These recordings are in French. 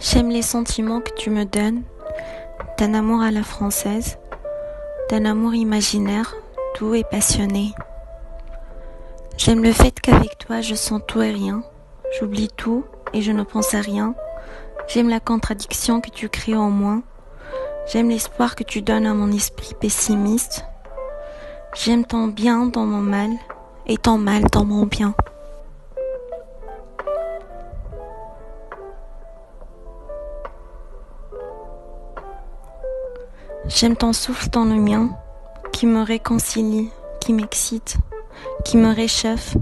J'aime les sentiments que tu me donnes, d'un amour à la française, d'un amour imaginaire, doux et passionné. J'aime le fait qu'avec toi je sens tout et rien, j'oublie tout et je ne pense à rien. J'aime la contradiction que tu crées en moi. J'aime l'espoir que tu donnes à mon esprit pessimiste. J'aime ton bien dans mon mal et ton mal dans mon bien. J'aime ton souffle dans le mien, qui me réconcilie, qui m'excite, qui me réchauffe.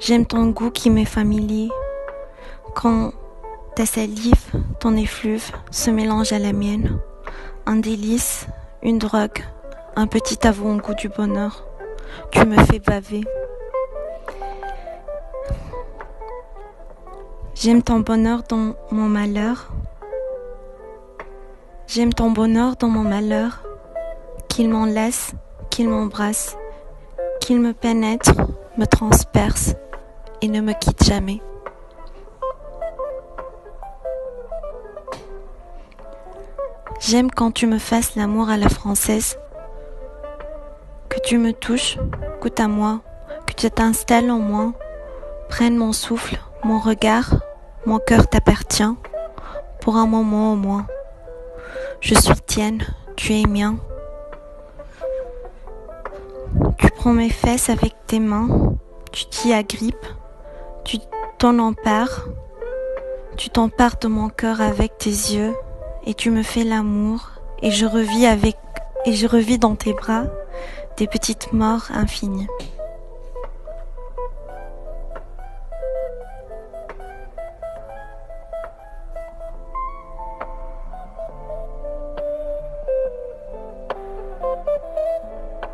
J'aime ton goût qui m'est familier. Quand ta salive, ton effluve se mélangent à la mienne, un délice, une drogue, un petit avant-goût du bonheur. Tu me fais baver. J'aime ton bonheur dans mon malheur, J'aime ton bonheur dans mon malheur, qu'il m'enlace, qu'il m'embrasse, qu'il me pénètre, me transperce et ne me quitte jamais. J'aime quand tu me fasses l'amour à la française, que tu me touches, goûte à moi, que tu t'installes en moi, prenne mon souffle, mon regard, mon cœur t'appartient, pour un moment au moins. Je suis tienne, tu es mien. Tu prends mes fesses avec tes mains, tu t'y agrippes, tu t'en empares, tu t'empares de mon cœur avec tes yeux et tu me fais l'amour et je revis avec et je revis dans tes bras des petites morts infinies.